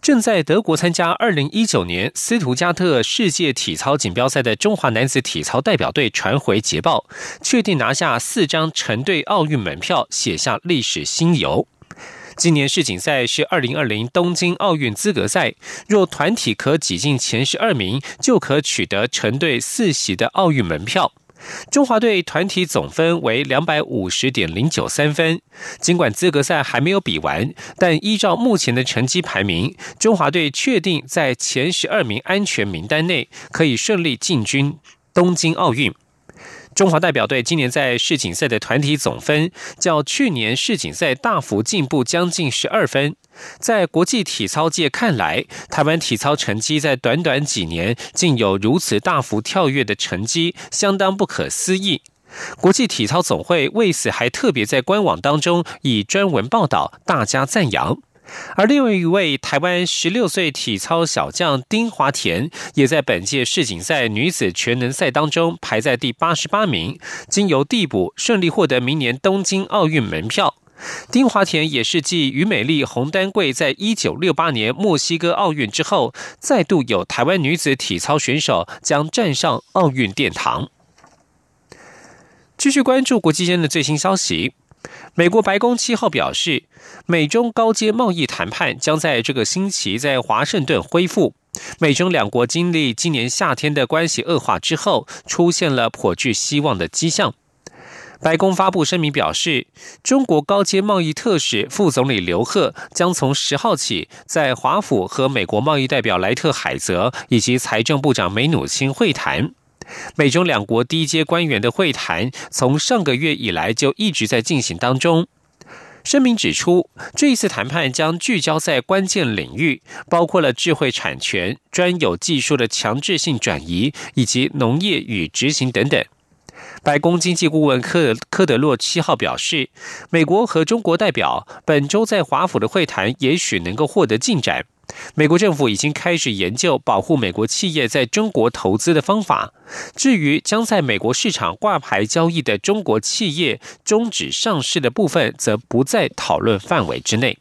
正在德国参加二零一九年斯图加特世界体操锦标赛的中华男子体操代表队传回捷报，确定拿下四张成队奥运门票，写下历史新游。今年世锦赛是二零二零东京奥运资格赛，若团体可挤进前十二名，就可取得成队四席的奥运门票。中华队团体总分为两百五十点零九三分。尽管资格赛还没有比完，但依照目前的成绩排名，中华队确定在前十二名安全名单内，可以顺利进军东京奥运。中华代表队今年在世锦赛的团体总分较去年世锦赛大幅进步将近十二分。在国际体操界看来，台湾体操成绩在短短几年竟有如此大幅跳跃的成绩，相当不可思议。国际体操总会为此还特别在官网当中以专文报道，大加赞扬。而另外一位台湾十六岁体操小将丁华田，也在本届世锦赛女子全能赛当中排在第八十八名，经由递补顺利获得明年东京奥运门票。丁华田也是继于美丽、洪丹桂在一九六八年墨西哥奥运之后，再度有台湾女子体操选手将站上奥运殿堂。继续关注国际间的最新消息。美国白宫七号表示，美中高阶贸易谈判将在这个星期在华盛顿恢复。美中两国经历今年夏天的关系恶化之后，出现了颇具希望的迹象。白宫发布声明表示，中国高阶贸易特使副总理刘鹤将从十号起在华府和美国贸易代表莱特海泽以及财政部长梅努钦会谈。美中两国低阶官员的会谈从上个月以来就一直在进行当中。声明指出，这一次谈判将聚焦在关键领域，包括了智慧产权、专有技术的强制性转移以及农业与执行等等。白宫经济顾问科科德洛七号表示，美国和中国代表本周在华府的会谈也许能够获得进展。美国政府已经开始研究保护美国企业在中国投资的方法。至于将在美国市场挂牌交易的中国企业终止上市的部分，则不在讨论范围之内。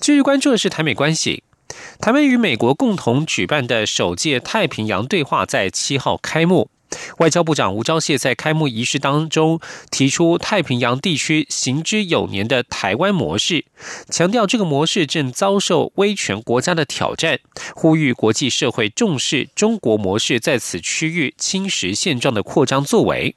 继续关注的是台美关系，台湾与美国共同举办的首届太平洋对话在七号开幕。外交部长吴钊燮在开幕仪式当中提出太平洋地区行之有年的台湾模式，强调这个模式正遭受威权国家的挑战，呼吁国际社会重视中国模式在此区域侵蚀现状的扩张作为。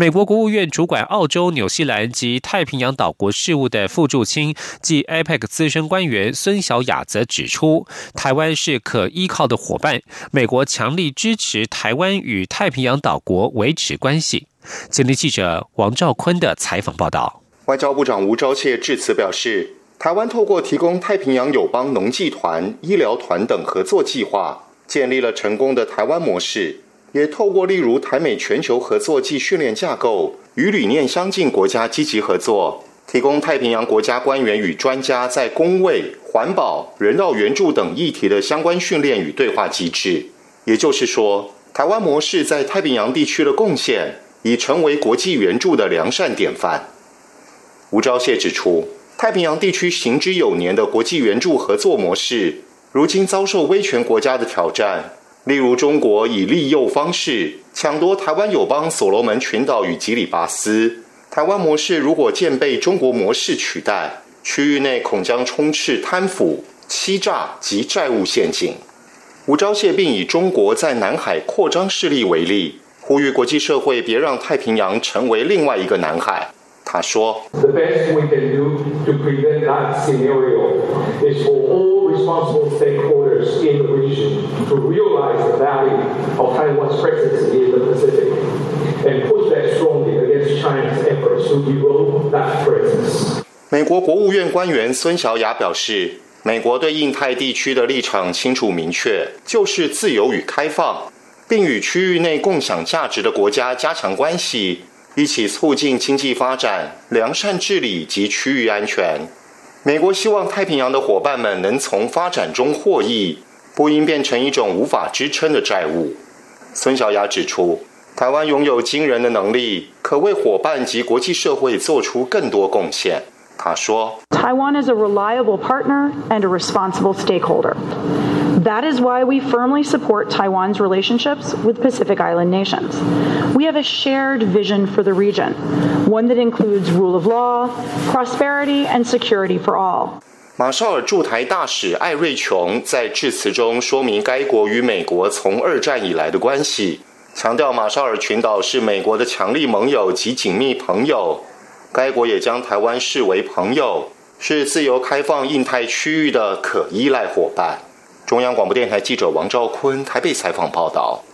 美国国务院主管澳洲、纽西兰及太平洋岛国事务的副驻青及 APEC 资深官员孙小雅则指出，台湾是可依靠的伙伴，美国强力支持台湾与太平洋岛国维持关系。今天记者王兆坤的采访报道。外交部长吴钊燮致辞表示，台湾透过提供太平洋友邦农技团、医疗团等合作计划，建立了成功的台湾模式。也透过例如台美全球合作暨训练架构，与理念相近国家积极合作，提供太平洋国家官员与专家在工卫、环保、人道援助等议题的相关训练与对话机制。也就是说，台湾模式在太平洋地区的贡献，已成为国际援助的良善典范。吴钊燮指出，太平洋地区行之有年的国际援助合作模式，如今遭受威权国家的挑战。例如，中国以利诱方式抢夺台湾友邦所罗门群岛与吉里巴斯。台湾模式如果渐被中国模式取代，区域内恐将充斥贪腐、欺诈及债务陷阱。吴钊燮并以中国在南海扩张势力为例，呼吁国际社会别让太平洋成为另外一个南海。他说。：“The best we can do to prevent that scenario is for all responsible stakeholders in the region to realize the value of Taiwan's presence in the Pacific and push back strongly against China's efforts to erode that presence. 美国国务院官员孙小雅表示，美国对印太地区的立场清楚明确，就是自由与开放，并与区域内共享价值的国家加强关系，一起促进经济发展、良善治理及区域安全。美国希望太平洋的伙伴们能从发展中获益，不应变成一种无法支撑的债务。孙小雅指出，台湾拥有惊人的能力，可为伙伴及国际社会做出更多贡献。他说：“Taiwan is a reliable partner and a responsible stakeholder. That is why we firmly support Taiwan's relationships with Pacific Island nations. We have a shared vision for the region, one that includes rule of law, prosperity, and security for all.” 马绍尔驻台大使艾瑞琼在致辞中说明该国与美国从二战以来的关系，强调马绍尔群岛是美国的强力盟友及紧密朋友。该国也将台湾视为朋友，是自由开放印太区域的可依赖伙伴。 中央广播电台记者王兆坤台北采访报道。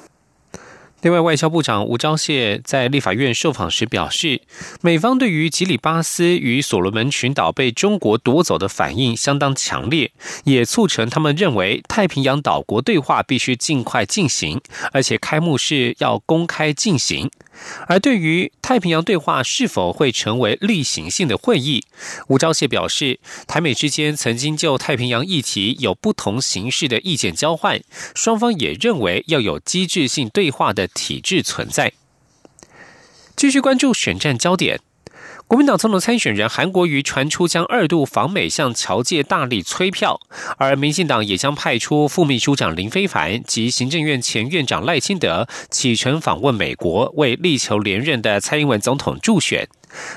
另外，外交部长吴钊燮在立法院受访时表示，美方对于吉里巴斯与所罗门群岛被中国夺走的反应相当强烈，也促成他们认为太平洋岛国对话必须尽快进行，而且开幕式要公开进行。而对于太平洋对话是否会成为例行性的会议，吴钊燮表示，台美之间曾经就太平洋议题有不同形式的意见交换，双方也认为要有机制性对话的体制存在。继续关注选战焦点。国民党总统参选人韩国瑜传出将二度访美，向侨界大力催票，而民进党也将派出副秘书长林非凡及行政院前院长赖清德启程访问美国，为力求连任的蔡英文总统助选。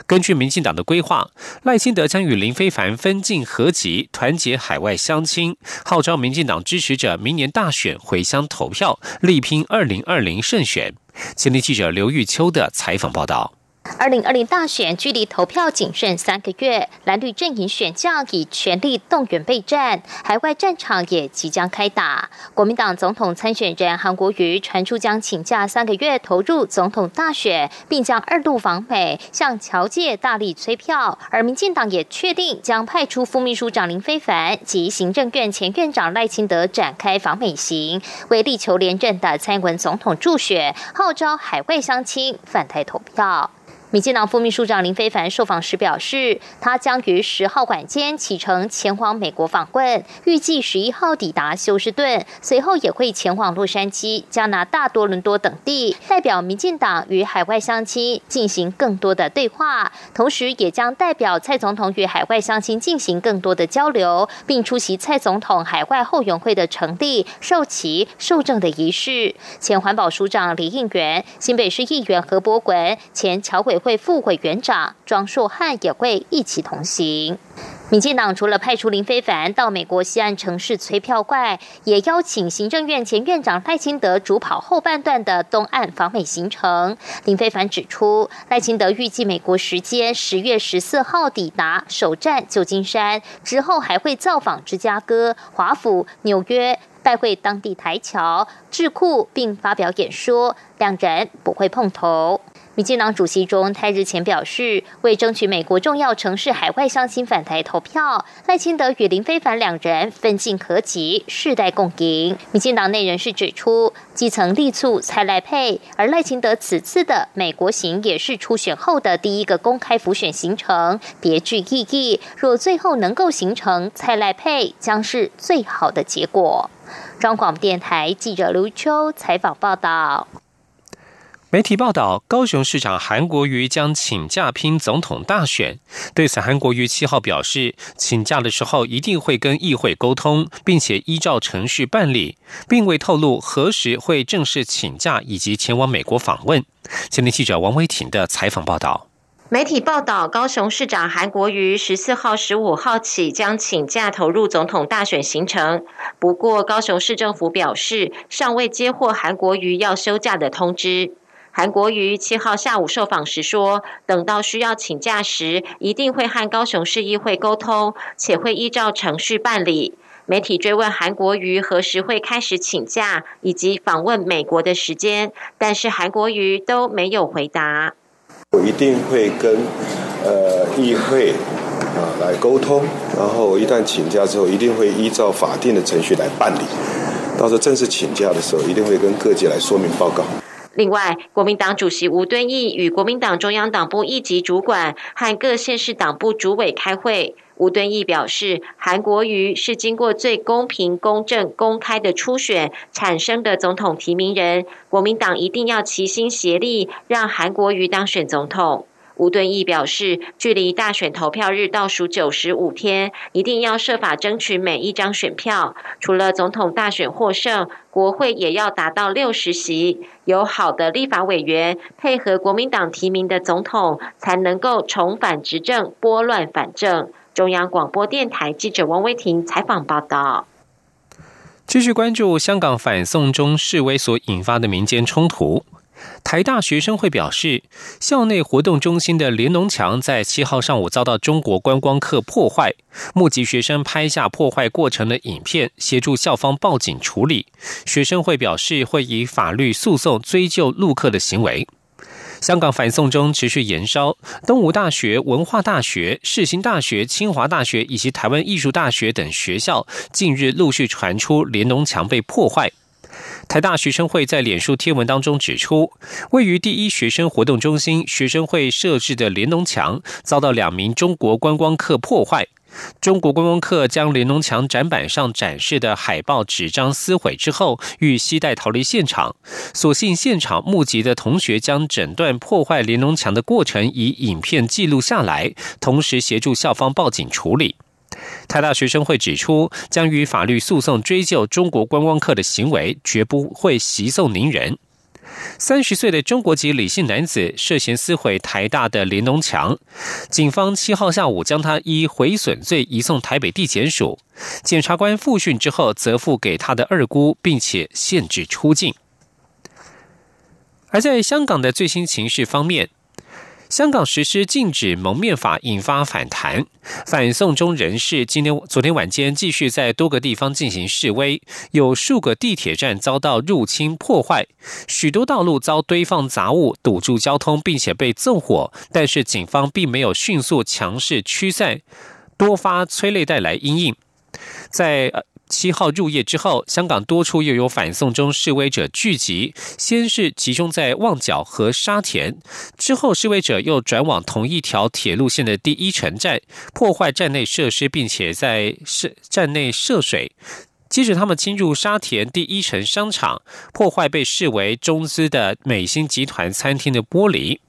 根据民进党的规划，赖清德将与林非凡分进合集，团结海外乡亲，号召民进党支持者明年大选回乡投票，力拼二零二零胜选。前天记者刘玉秋的采访报道。二零二零大选距离投票仅剩三个月，蓝绿阵营选将已全力动员备战，海外战场也即将开打。国民党总统参选人韩国瑜传出将请假三个月投入总统大选，并将二度访美，向侨界大力催票。而民进党也确定将派出副秘书长林非凡及行政院前院长赖清德展开访美行，为力求连任的蔡英文总统助选，号召海外乡亲返台投票。民进党副秘书长林非凡受访时表示，他将于十号晚间启程前往美国访问，预计十一号抵达休斯顿，随后也会前往洛杉矶、加拿大多伦多等地，代表民进党与海外乡亲进行更多的对话，同时也将代表蔡总统与海外乡亲进行更多的交流，并出席蔡总统海外后援会的成立、授旗、受证的仪式。前环保署长李应元、新北市议员何伯文、前侨委。会副委员长庄硕汉也会一起同行。民进党除了派出林非凡到美国西岸城市催票怪，也邀请行政院前院长赖清德主跑后半段的东岸访美行程。林非凡指出，赖清德预计美国时间十月十四号抵达，首站旧金山，之后还会造访芝加哥、华府、纽约，拜会当地台侨智库，并发表演说。两人不会碰头。民进党主席中泰日前表示，为争取美国重要城市海外乡亲返台投票，赖清德与林非凡两人分进合集，世代共赢。民进党内人士指出，基层力促蔡赖配，而赖清德此次的美国行也是初选后的第一个公开浮选行程，别具意义。若最后能够形成蔡赖配，将是最好的结果。中广电台记者刘秋采访报道。媒体报道，高雄市长韩国瑜将请假拼总统大选。对此，韩国瑜七号表示，请假的时候一定会跟议会沟通，并且依照程序办理，并未透露何时会正式请假以及前往美国访问。前天记者王维婷的采访报道。媒体报道，高雄市长韩国瑜十四号、十五号起将请假投入总统大选行程。不过，高雄市政府表示，尚未接获韩国瑜要休假的通知。韩国瑜七号下午受访时说，等到需要请假时，一定会和高雄市议会沟通，且会依照程序办理。媒体追问韩国瑜何时会开始请假，以及访问美国的时间，但是韩国瑜都没有回答。我一定会跟呃议会啊来沟通，然后一旦请假之后，一定会依照法定的程序来办理。到时候正式请假的时候，一定会跟各界来说明报告。另外，国民党主席吴敦义与国民党中央党部一级主管和各县市党部主委开会。吴敦义表示，韩国瑜是经过最公平、公正、公开的初选产生的总统提名人，国民党一定要齐心协力，让韩国瑜当选总统。吴敦义表示，距离大选投票日倒数九十五天，一定要设法争取每一张选票。除了总统大选获胜，国会也要达到六十席，有好的立法委员配合国民党提名的总统，才能够重返执政，拨乱反正。中央广播电台记者王威婷采访报道。继续关注香港反送中示威所引发的民间冲突。台大学生会表示，校内活动中心的连农墙在七号上午遭到中国观光客破坏，目击学生拍下破坏过程的影片，协助校方报警处理。学生会表示会以法律诉讼追究陆客的行为。香港反送中持续延烧，东吴大学、文化大学、世新大学、清华大学以及台湾艺术大学等学校近日陆续传出连农墙被破坏。台大学生会在脸书贴文当中指出，位于第一学生活动中心学生会设置的联农墙遭到两名中国观光客破坏。中国观光客将联农墙展板上展示的海报纸张撕毁之后，欲携带逃离现场。所幸现场目击的同学将整段破坏联农墙的过程以影片记录下来，同时协助校方报警处理。台大学生会指出，将与法律诉讼追究中国观光客的行为，绝不会息送宁人。三十岁的中国籍李姓男子涉嫌撕毁台大的联农墙，警方七号下午将他依毁损罪移送台北地检署。检察官复讯之后，责付给他的二姑，并且限制出境。而在香港的最新情势方面。香港实施禁止蒙面法引发反弹，反送中人士今天、昨天晚间继续在多个地方进行示威，有数个地铁站遭到入侵破坏，许多道路遭堆放杂物堵住交通，并且被纵火，但是警方并没有迅速强势驱散，多发催泪弹来阴影，在。七号入夜之后，香港多处又有反送中示威者聚集，先是集中在旺角和沙田，之后示威者又转往同一条铁路线的第一城站，破坏站内设施，并且在设站内涉水。接着，他们侵入沙田第一城商场，破坏被视为中资的美心集团餐厅的玻璃。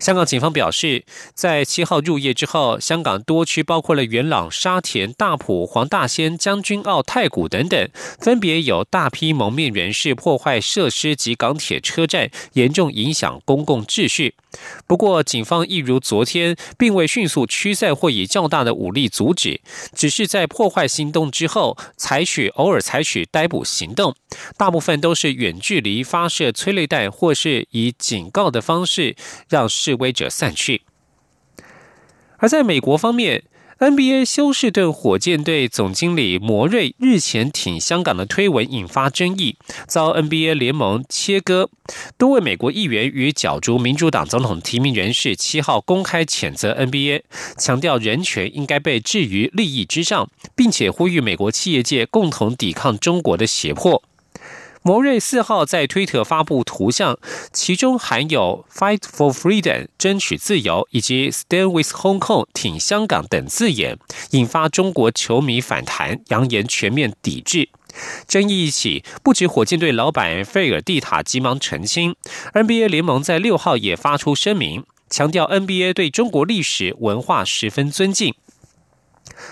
香港警方表示，在七号入夜之后，香港多区包括了元朗、沙田、大埔、黄大仙、将军澳、太古等等，分别有大批蒙面人士破坏设施及港铁车站，严重影响公共秩序。不过，警方一如昨天，并未迅速驱散或以较大的武力阻止，只是在破坏行动之后，采取偶尔采取逮捕行动，大部分都是远距离发射催泪弹，或是以警告的方式让。示威者散去，而在美国方面，NBA 休士顿火箭队总经理摩瑞日前挺香港的推文引发争议，遭 NBA 联盟切割。多位美国议员与角逐民主党总统提名人士七号公开谴责 NBA，强调人权应该被置于利益之上，并且呼吁美国企业界共同抵抗中国的胁迫。摩瑞四号在推特发布图像，其中含有 “Fight for Freedom” 争取自由以及 “Stand with Hong Kong” 挺香港等字眼，引发中国球迷反弹，扬言全面抵制。争议一起，不止火箭队老板费尔蒂塔急忙澄清，NBA 联盟在六号也发出声明，强调 NBA 对中国历史文化十分尊敬。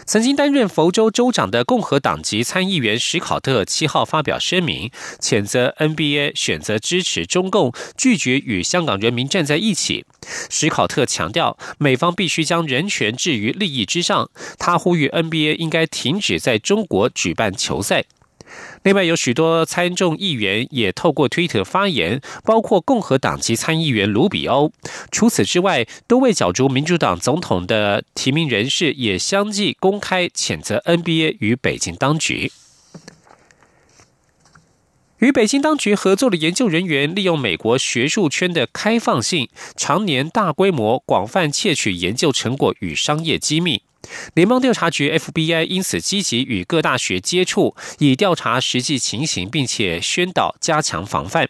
曾经担任佛州州长的共和党籍参议员史考特七号发表声明，谴责 NBA 选择支持中共，拒绝与香港人民站在一起。史考特强调，美方必须将人权置于利益之上。他呼吁 NBA 应该停止在中国举办球赛。另外，有许多参众议员也透过推特发言，包括共和党籍参议员卢比欧。除此之外，多位角逐民主党总统的提名人士也相继公开谴责 NBA 与北京当局。与北京当局合作的研究人员，利用美国学术圈的开放性，常年大规模、广泛窃取研究成果与商业机密。联邦调查局 FBI 因此积极与各大学接触，以调查实际情形，并且宣导加强防范。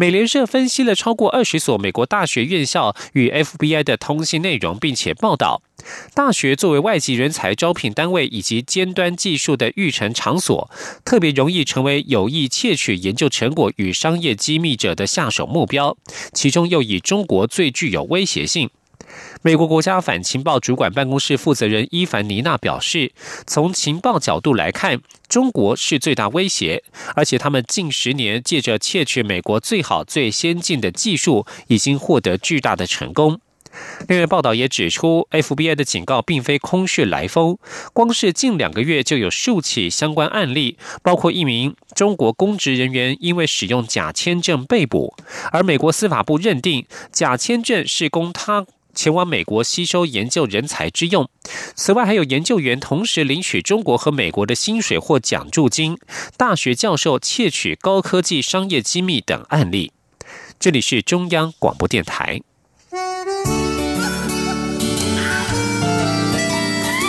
美联社分析了超过二十所美国大学院校与 FBI 的通信内容，并且报道，大学作为外籍人才招聘单位以及尖端技术的育成场所，特别容易成为有意窃取研究成果与商业机密者的下手目标，其中又以中国最具有威胁性。美国国家反情报主管办公室负责人伊凡尼娜表示，从情报角度来看，中国是最大威胁，而且他们近十年借着窃取美国最好、最先进的技术，已经获得巨大的成功。另外，报道也指出，FBI 的警告并非空穴来风，光是近两个月就有数起相关案例，包括一名中国公职人员因为使用假签证被捕，而美国司法部认定假签证是供他。前往美国吸收研究人才之用。此外，还有研究员同时领取中国和美国的薪水或奖助金，大学教授窃取高科技商业机密等案例。这里是中央广播电台。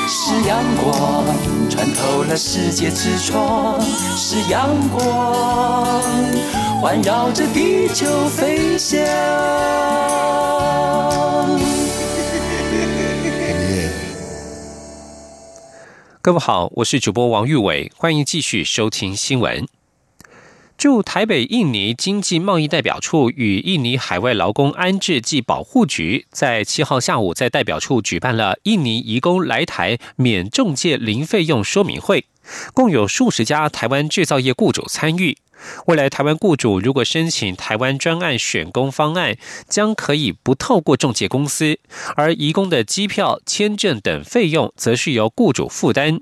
是阳光穿透了世界之窗，是阳光环绕着地球飞翔。各位好，我是主播王玉伟，欢迎继续收听新闻。驻台北印尼经济贸易代表处与印尼海外劳工安置暨保护局在七号下午在代表处举办了印尼移工来台免中介零费用说明会，共有数十家台湾制造业雇主参与。未来台湾雇主如果申请台湾专案选工方案，将可以不透过中介公司，而移工的机票、签证等费用，则是由雇主负担。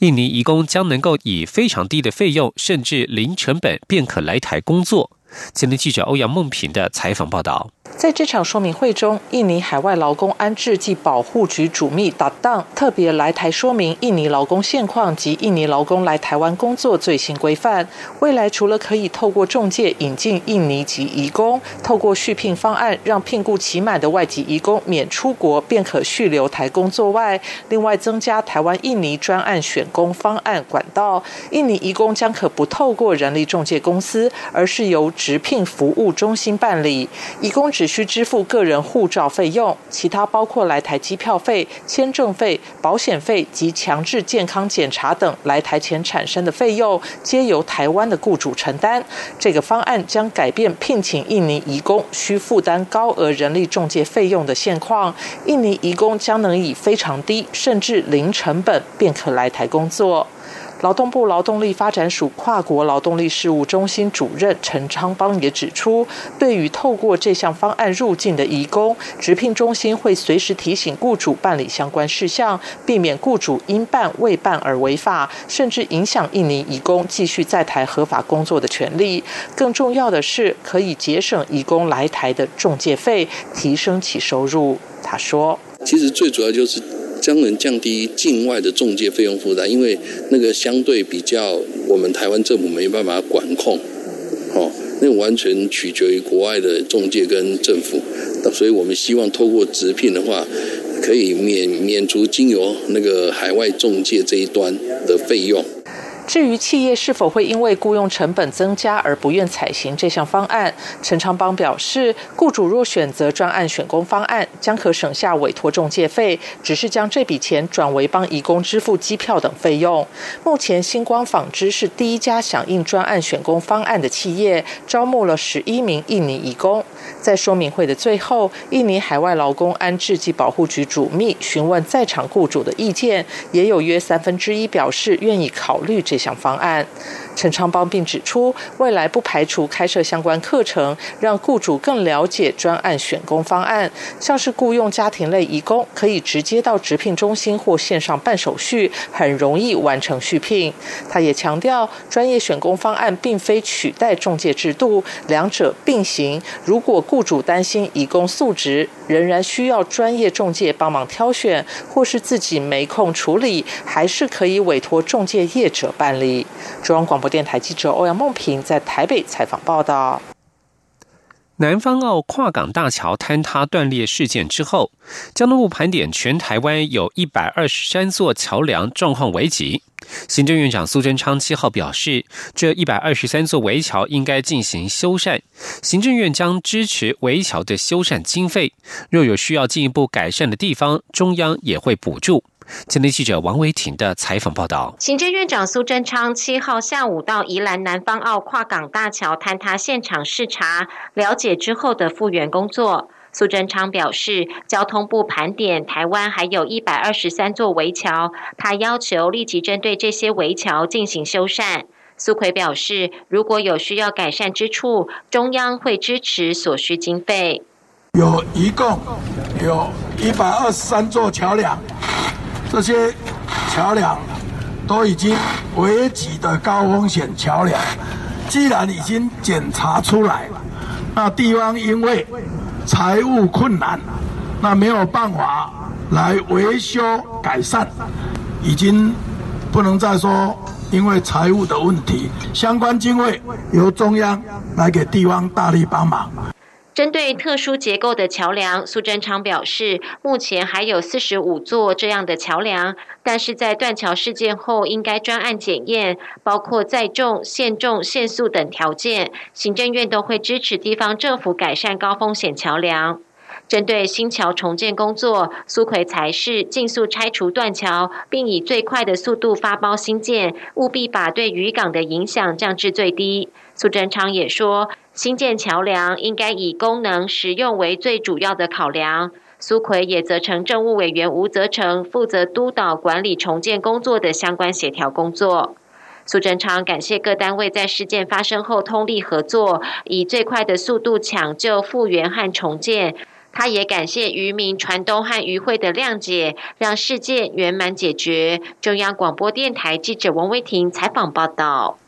印尼移工将能够以非常低的费用，甚至零成本，便可来台工作。前天记者欧阳梦平的采访报道。在这场说明会中，印尼海外劳工安置及保护局主秘达当特别来台说明印尼劳工现况及印尼劳工来台湾工作最新规范。未来除了可以透过中介引进印尼籍移工，透过续聘方案让聘雇期满的外籍移工免出国便可续留台工作外，另外增加台湾印尼专案选工方案管道，印尼移工将可不透过人力中介公司，而是由直聘服务中心办理，移工只。需支付个人护照费用，其他包括来台机票费、签证费、保险费及强制健康检查等来台前产生的费用，皆由台湾的雇主承担。这个方案将改变聘请印尼移工需负担高额人力中介费用的现况，印尼移工将能以非常低甚至零成本便可来台工作。劳动部劳动力发展署跨国劳动力事务中心主任陈昌邦也指出，对于透过这项方案入境的移工，直聘中心会随时提醒雇主办理相关事项，避免雇主因办未办而违法，甚至影响印尼移工继续在台合法工作的权利。更重要的是，可以节省移工来台的中介费，提升其收入。他说：“其实最主要就是。”将能降低境外的中介费用负担，因为那个相对比较我们台湾政府没办法管控，哦，那完全取决于国外的中介跟政府，所以我们希望透过直聘的话，可以免免除经由那个海外中介这一端的费用。至于企业是否会因为雇佣成本增加而不愿采行这项方案，陈昌邦表示，雇主若选择专案选工方案，将可省下委托中介费，只是将这笔钱转为帮移工支付机票等费用。目前，星光纺织是第一家响应专案选工方案的企业，招募了十一名印尼移工。在说明会的最后，印尼海外劳工安置及保护局主秘询问在场雇主的意见，也有约三分之一表示愿意考虑这。想方案，陈昌邦并指出，未来不排除开设相关课程，让雇主更了解专案选工方案，像是雇佣家庭类移工，可以直接到直聘中心或线上办手续，很容易完成续聘。他也强调，专业选工方案并非取代中介制度，两者并行。如果雇主担心移工素质，仍然需要专业中介帮忙挑选，或是自己没空处理，还是可以委托中介业者。办理。中央广播电台记者欧阳梦平在台北采访报道。南方澳跨港大桥坍塌断裂事件之后，交通部盘点全台湾有一百二十三座桥梁状况危急。行政院长苏贞昌七号表示，这一百二十三座围桥应该进行修缮，行政院将支持围桥的修缮经费，若有需要进一步改善的地方，中央也会补助。今天记者王维婷的采访报道：行政院长苏贞昌七号下午到宜兰南方澳跨港大桥坍塌现场视察，了解之后的复原工作。苏贞昌表示，交通部盘点台湾还有一百二十三座围桥，他要求立即针对这些围桥进行修缮。苏奎表示，如果有需要改善之处，中央会支持所需经费。有一共有一百二十三座桥梁。这些桥梁都已经危急的高风险桥梁，既然已经检查出来，那地方因为财务困难，那没有办法来维修改善，已经不能再说因为财务的问题，相关经费由中央来给地方大力帮忙。针对特殊结构的桥梁，苏贞昌表示，目前还有四十五座这样的桥梁，但是在断桥事件后，应该专案检验，包括载重、限重、限速等条件，行政院都会支持地方政府改善高风险桥梁。针对新桥重建工作，苏奎才是尽速拆除断桥，并以最快的速度发包新建，务必把对渔港的影响降至最低。苏贞昌也说。新建桥梁应该以功能实用为最主要的考量。苏奎也责成政务委员吴泽成负责督导管理重建工作的相关协调工作。苏贞昌感谢各单位在事件发生后通力合作，以最快的速度抢救复原和重建。他也感谢渔民船东和渔会的谅解，让事件圆满解决。中央广播电台记者王威婷采访报道。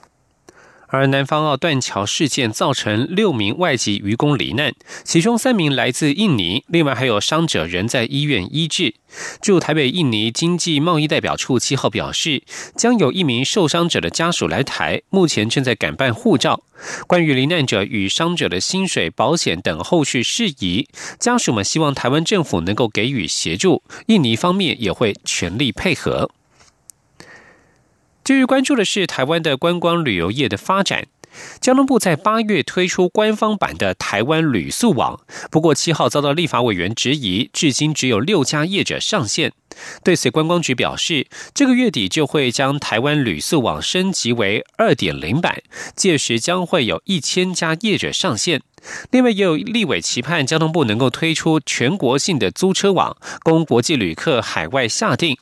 而南方澳断桥事件造成六名外籍渔工罹难，其中三名来自印尼，另外还有伤者仍在医院医治。驻台北印尼经济贸易代表处七号表示，将有一名受伤者的家属来台，目前正在赶办护照。关于罹难者与伤者的薪水、保险等后续事宜，家属们希望台湾政府能够给予协助，印尼方面也会全力配合。继续关注的是台湾的观光旅游业的发展。交通部在八月推出官方版的台湾旅宿网，不过七号遭到立法委员质疑，至今只有六家业者上线。对此，观光局表示，这个月底就会将台湾旅宿网升级为二点零版，届时将会有一千家业者上线。另外，也有立委期盼交通部能够推出全国性的租车网，供国际旅客海外下订。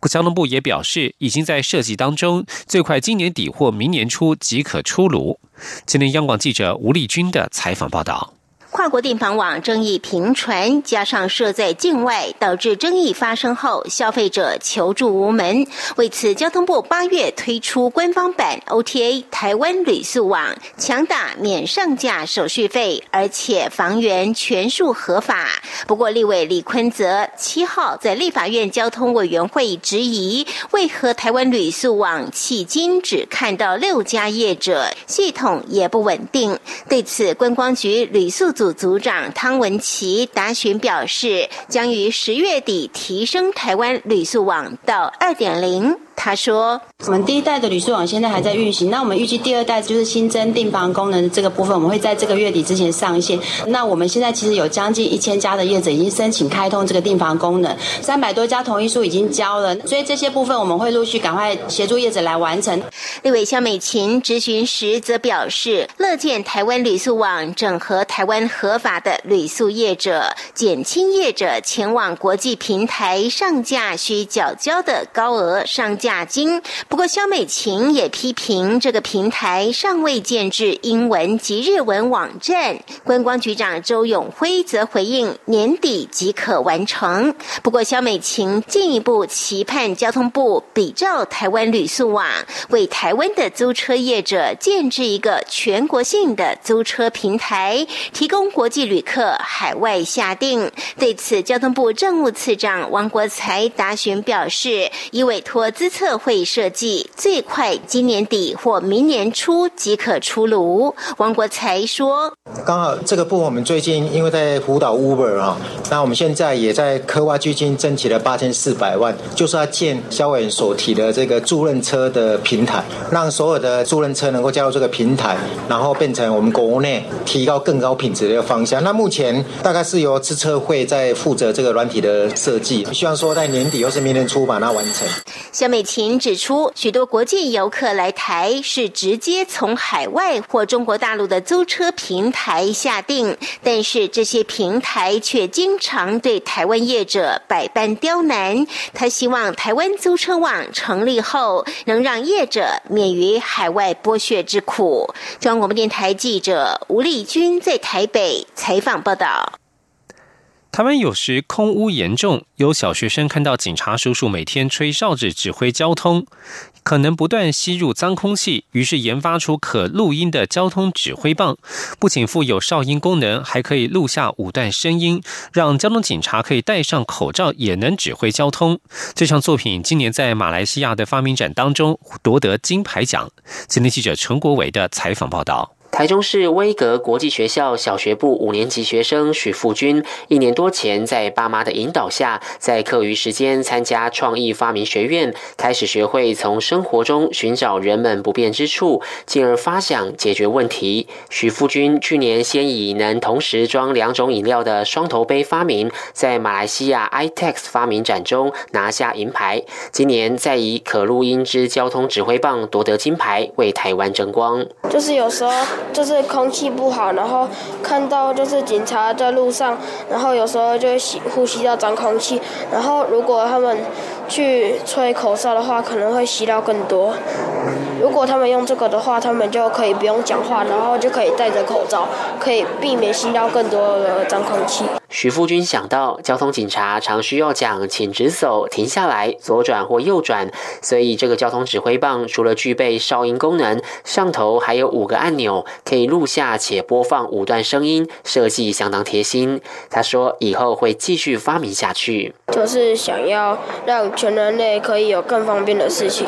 国强农部也表示，已经在设计当中，最快今年底或明年初即可出炉。今天，央广记者吴丽君的采访报道。跨国订房网争议频传，加上设在境外，导致争议发生后，消费者求助无门。为此，交通部八月推出官方版 OTA 台湾旅宿网，强打免上架手续费，而且房源全数合法。不过，立委李坤泽七号在立法院交通委员会质疑，为何台湾旅宿网迄今只看到六家业者，系统也不稳定？对此，观光局旅宿。组组长汤文琪答询表示，将于十月底提升台湾旅宿网到二点零。他说：“我们第一代的旅宿网现在还在运行，那我们预计第二代就是新增订房功能的这个部分，我们会在这个月底之前上线。那我们现在其实有将近一千家的业者已经申请开通这个订房功能，三百多家同意书已经交了，所以这些部分我们会陆续赶快协助业者来完成。”立委肖美琴咨询时则表示，乐见台湾旅宿网整合台湾合法的旅宿业者，减轻业者前往国际平台上架需缴交的高额上架。亚金。不过，肖美琴也批评这个平台尚未建制英文及日文网站。观光局长周永辉则回应，年底即可完成。不过，肖美琴进一步期盼交通部比照台湾旅宿网，为台湾的租车业者建制一个全国性的租车平台，提供国际旅客海外下定。对此，交通部政务次长王国才答询表示，已委托资。测绘设计，最快今年底或明年初即可出炉。王国才说：“刚好这个部分我们最近因为在辅导 Uber 啊，那我们现在也在科挖基金争取了八千四百万，就是要建肖委员所提的这个租赁车的平台，让所有的租赁车能够加入这个平台，然后变成我们国内提高更高品质的一个方向。那目前大概是由资策会在负责这个软体的设计，希望说在年底或是明年初把它完成。”下面美琴指出，许多国际游客来台是直接从海外或中国大陆的租车平台下定，但是这些平台却经常对台湾业者百般刁难。他希望台湾租车网成立后，能让业者免于海外剥削之苦。中央广播电台记者吴丽君在台北采访报道。台湾有时空污严重，有小学生看到警察叔叔每天吹哨子指挥交通，可能不断吸入脏空气，于是研发出可录音的交通指挥棒，不仅附有哨音功能，还可以录下五段声音，让交通警察可以戴上口罩也能指挥交通。这项作品今年在马来西亚的发明展当中夺得金牌奖。今天记者陈国伟的采访报道。台中市威格国际学校小学部五年级学生许富军，一年多前在爸妈的引导下，在课余时间参加创意发明学院，开始学会从生活中寻找人们不便之处，进而发想解决问题。许富军去年先以能同时装两种饮料的双头杯发明，在马来西亚 iTex 发明展中拿下银牌，今年再以可录音之交通指挥棒夺得金牌，为台湾争光。就是有时候。就是空气不好，然后看到就是警察在路上，然后有时候就会吸呼吸到脏空气，然后如果他们去吹口哨的话，可能会吸到更多。如果他们用这个的话，他们就可以不用讲话，然后就可以戴着口罩，可以避免吸到更多的脏空气。徐富军想到，交通警察常需要讲“请直走”“停下来”“左转”或“右转”，所以这个交通指挥棒除了具备哨音功能，上头还有五个按钮，可以录下且播放五段声音，设计相当贴心。他说：“以后会继续发明下去，就是想要让全人类可以有更方便的事情，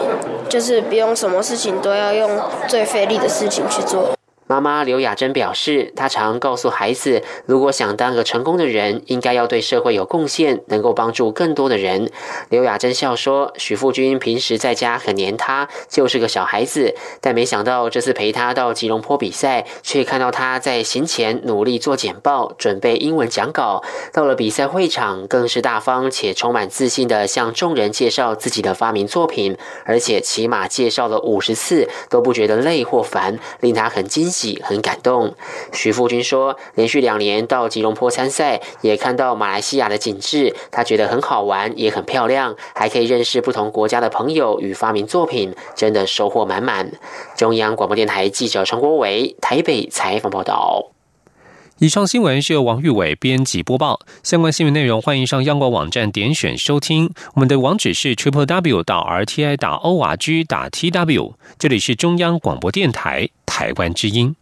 就是不用什么事情都要用最费力的事情去做。”妈妈刘雅珍表示，她常告诉孩子，如果想当个成功的人，应该要对社会有贡献，能够帮助更多的人。刘雅珍笑说：“许富军平时在家很黏他，就是个小孩子，但没想到这次陪他到吉隆坡比赛，却看到他在行前努力做简报，准备英文讲稿。到了比赛会场，更是大方且充满自信的向众人介绍自己的发明作品，而且起码介绍了五十次，都不觉得累或烦，令他很惊喜”很感动，徐富军说，连续两年到吉隆坡参赛，也看到马来西亚的景致，他觉得很好玩，也很漂亮，还可以认识不同国家的朋友与发明作品，真的收获满满。中央广播电台记者陈国伟台北采访报道。以上新闻是由王玉伟编辑播报，相关新闻内容欢迎上央广网站点选收听。我们的网址是 triple w 到 r t i 打 o r g 打 t w。这里是中央广播电台台湾之音。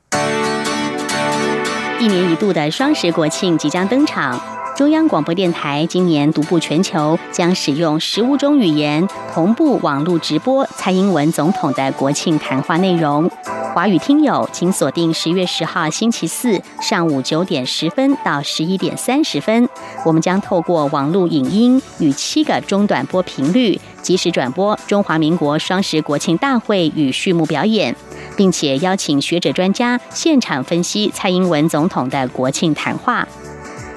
一年一度的双十国庆即将登场。中央广播电台今年独步全球，将使用十五种语言同步网络直播蔡英文总统的国庆谈话内容。华语听友请锁定十月十号星期四上午九点十分到十一点三十分，我们将透过网络影音与七个中短波频率，及时转播中华民国双十国庆大会与序幕表演，并且邀请学者专家现场分析蔡英文总统的国庆谈话。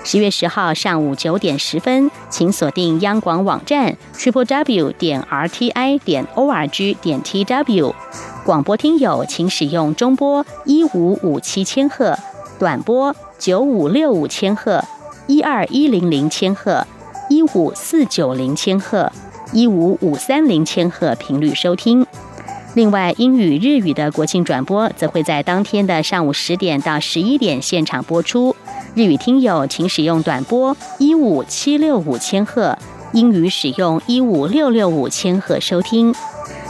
十月十号上午九点十分，请锁定央广网站 triple w 点 r t i 点 o r g 点 t w。广播听友请使用中波一五五七千赫、短波九五六五千赫、一二一零零千赫、一五四九零千赫、一五五三零千赫频率收听。另外，英语、日语的国庆转播则会在当天的上午十点到十一点现场播出。日语听友请使用短波一五七六五千赫，英语使用一五六六五千赫收听。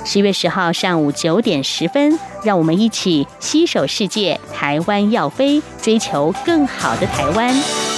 十月十号上午九点十分，让我们一起携手世界，台湾要飞，追求更好的台湾。